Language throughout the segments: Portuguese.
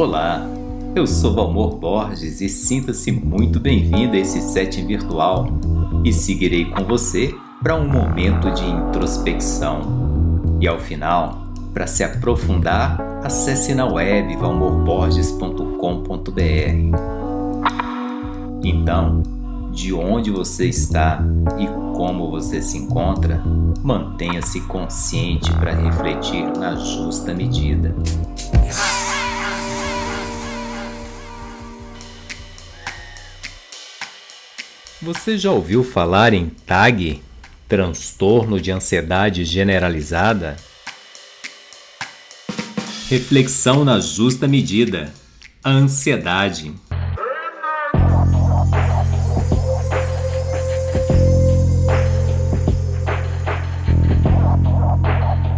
Olá, eu sou Valmor Borges e sinta-se muito bem-vindo a esse setting virtual e seguirei com você para um momento de introspecção. E ao final, para se aprofundar, acesse na web valmorborges.com.br. Então, de onde você está e como você se encontra, mantenha-se consciente para refletir na justa medida. Você já ouviu falar em TAG? Transtorno de ansiedade generalizada? Reflexão na justa medida. Ansiedade.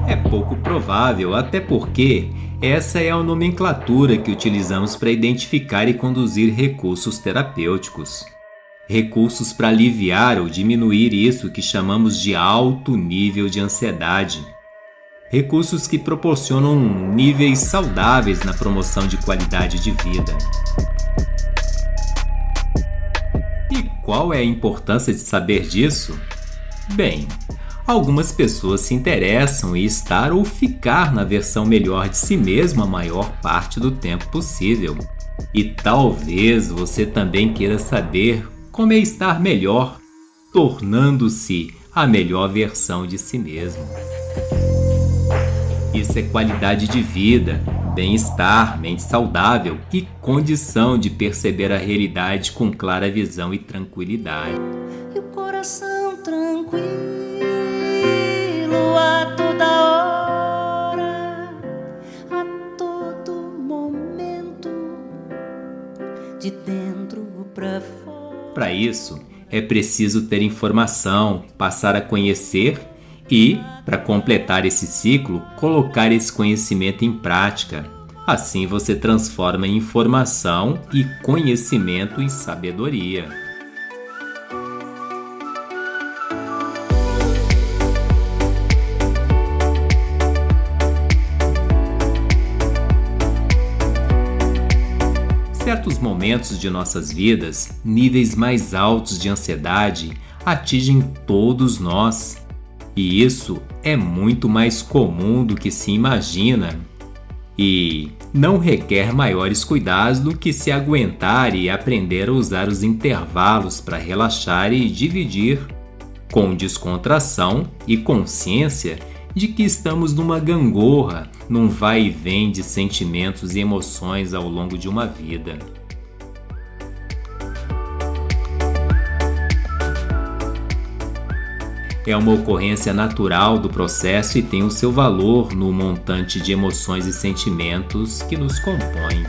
É pouco provável, até porque essa é a nomenclatura que utilizamos para identificar e conduzir recursos terapêuticos recursos para aliviar ou diminuir isso que chamamos de alto nível de ansiedade. Recursos que proporcionam níveis saudáveis na promoção de qualidade de vida. E qual é a importância de saber disso? Bem, algumas pessoas se interessam em estar ou ficar na versão melhor de si mesmo a maior parte do tempo possível. E talvez você também queira saber como é estar melhor, tornando-se a melhor versão de si mesmo. Isso é qualidade de vida, bem-estar, mente saudável e condição de perceber a realidade com clara visão e tranquilidade. E o coração tranquilo a toda hora, a todo momento, de dentro para fora. Para isso, é preciso ter informação, passar a conhecer e, para completar esse ciclo, colocar esse conhecimento em prática. Assim você transforma informação e conhecimento em sabedoria. Certos momentos de nossas vidas, níveis mais altos de ansiedade atingem todos nós. E isso é muito mais comum do que se imagina. E não requer maiores cuidados do que se aguentar e aprender a usar os intervalos para relaxar e dividir, com descontração e consciência de que estamos numa gangorra, num vai e vem de sentimentos e emoções ao longo de uma vida. É uma ocorrência natural do processo e tem o seu valor no montante de emoções e sentimentos que nos compõem.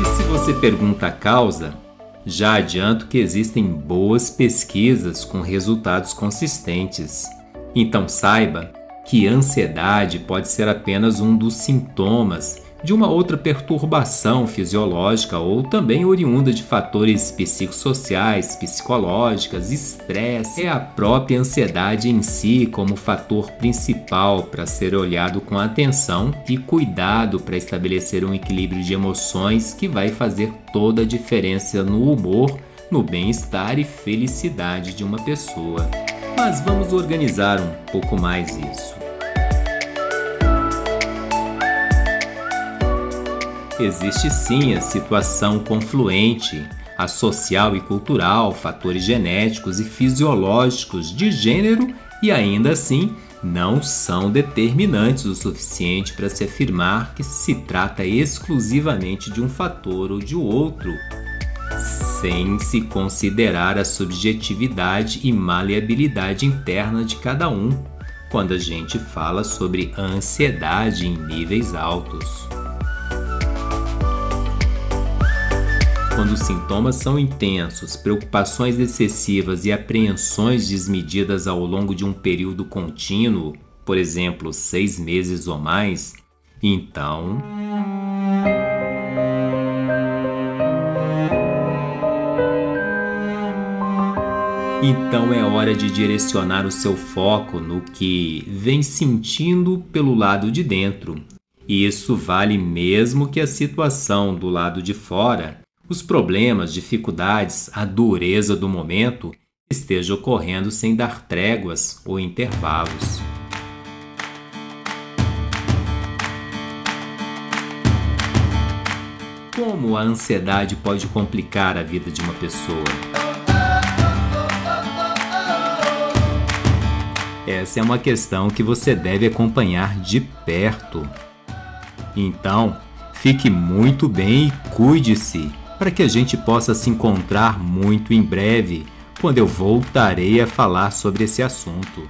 E se você pergunta a causa, já adianto que existem boas pesquisas com resultados consistentes. Então saiba que ansiedade pode ser apenas um dos sintomas de uma outra perturbação fisiológica ou também oriunda de fatores psicossociais, psicológicas, estresse, é a própria ansiedade em si como fator principal para ser olhado com atenção e cuidado para estabelecer um equilíbrio de emoções que vai fazer toda a diferença no humor, no bem-estar e felicidade de uma pessoa. Mas vamos organizar um pouco mais isso. Existe sim a situação confluente, a social e cultural, fatores genéticos e fisiológicos de gênero e ainda assim não são determinantes o suficiente para se afirmar que se trata exclusivamente de um fator ou de outro, sem se considerar a subjetividade e maleabilidade interna de cada um, quando a gente fala sobre ansiedade em níveis altos. Quando os sintomas são intensos, preocupações excessivas e apreensões desmedidas ao longo de um período contínuo, por exemplo, seis meses ou mais, então. Então é hora de direcionar o seu foco no que vem sentindo pelo lado de dentro. E isso vale mesmo que a situação do lado de fora, os problemas, dificuldades, a dureza do momento esteja ocorrendo sem dar tréguas ou intervalos. Como a ansiedade pode complicar a vida de uma pessoa? Essa é uma questão que você deve acompanhar de perto. Então, fique muito bem e cuide-se para que a gente possa se encontrar muito em breve, quando eu voltarei a falar sobre esse assunto.